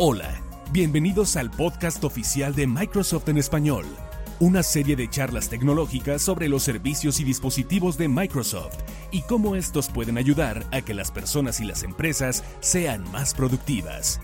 Hola, bienvenidos al podcast oficial de Microsoft en español, una serie de charlas tecnológicas sobre los servicios y dispositivos de Microsoft y cómo estos pueden ayudar a que las personas y las empresas sean más productivas.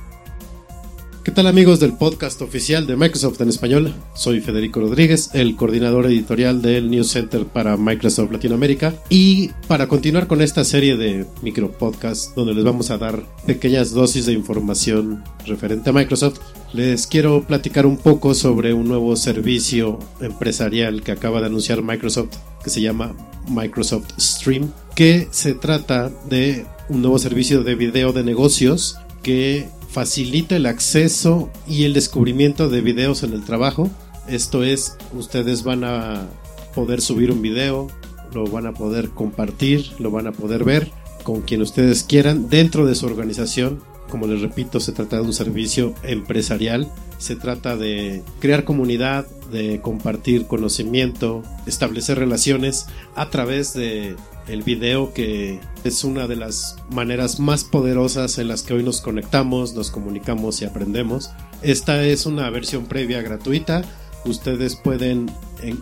¿Qué tal amigos del podcast oficial de Microsoft en español? Soy Federico Rodríguez, el coordinador editorial del News Center para Microsoft Latinoamérica y para continuar con esta serie de micro podcasts donde les vamos a dar pequeñas dosis de información referente a Microsoft, les quiero platicar un poco sobre un nuevo servicio empresarial que acaba de anunciar Microsoft que se llama Microsoft Stream, que se trata de un nuevo servicio de video de negocios que facilita el acceso y el descubrimiento de videos en el trabajo. Esto es, ustedes van a poder subir un video, lo van a poder compartir, lo van a poder ver con quien ustedes quieran dentro de su organización. Como les repito, se trata de un servicio empresarial, se trata de crear comunidad, de compartir conocimiento, establecer relaciones a través de el video que es una de las maneras más poderosas en las que hoy nos conectamos, nos comunicamos y aprendemos. Esta es una versión previa gratuita. Ustedes pueden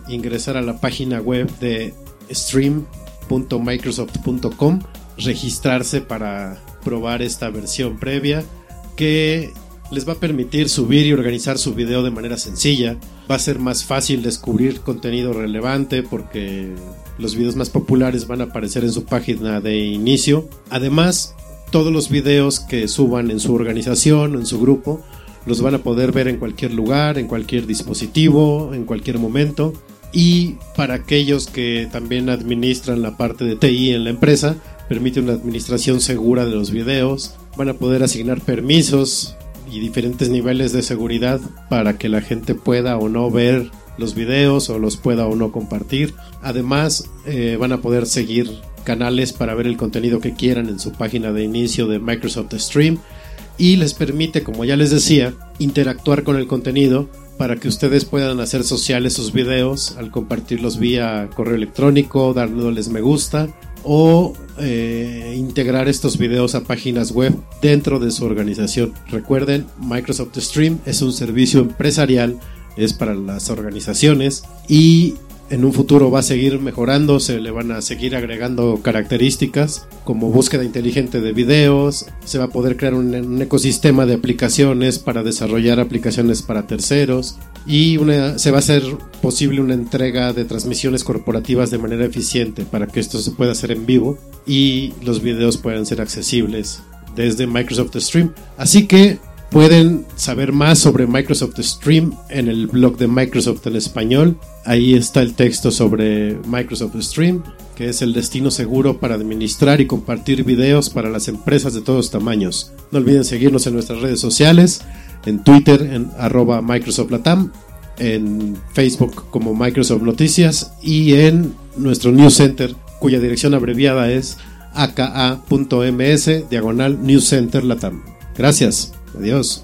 ingresar a la página web de stream.microsoft.com, registrarse para probar esta versión previa que les va a permitir subir y organizar su video de manera sencilla. Va a ser más fácil descubrir contenido relevante porque los videos más populares van a aparecer en su página de inicio. Además, todos los videos que suban en su organización o en su grupo los van a poder ver en cualquier lugar, en cualquier dispositivo, en cualquier momento. Y para aquellos que también administran la parte de TI en la empresa, permite una administración segura de los videos. Van a poder asignar permisos y diferentes niveles de seguridad para que la gente pueda o no ver los videos o los pueda o no compartir. Además, eh, van a poder seguir canales para ver el contenido que quieran en su página de inicio de Microsoft Stream y les permite, como ya les decía, interactuar con el contenido para que ustedes puedan hacer sociales sus videos al compartirlos vía correo electrónico, darles me gusta o eh, integrar estos videos a páginas web dentro de su organización. Recuerden, Microsoft Stream es un servicio empresarial, es para las organizaciones y en un futuro va a seguir mejorando, se le van a seguir agregando características como búsqueda inteligente de videos, se va a poder crear un, ecosistema de aplicaciones para desarrollar aplicaciones para terceros y se va a hacer posible una entrega de transmisiones corporativas de manera eficiente para que esto se pueda hacer en vivo y los videos puedan ser accesibles desde Microsoft Stream. Así que Pueden saber más sobre Microsoft Stream en el blog de Microsoft en español. Ahí está el texto sobre Microsoft Stream, que es el destino seguro para administrar y compartir videos para las empresas de todos tamaños. No olviden seguirnos en nuestras redes sociales, en Twitter en arroba Microsoft Latam, en Facebook como Microsoft Noticias y en nuestro News Center cuya dirección abreviada es aka.ms diagonal News Latam. Gracias. Adiós.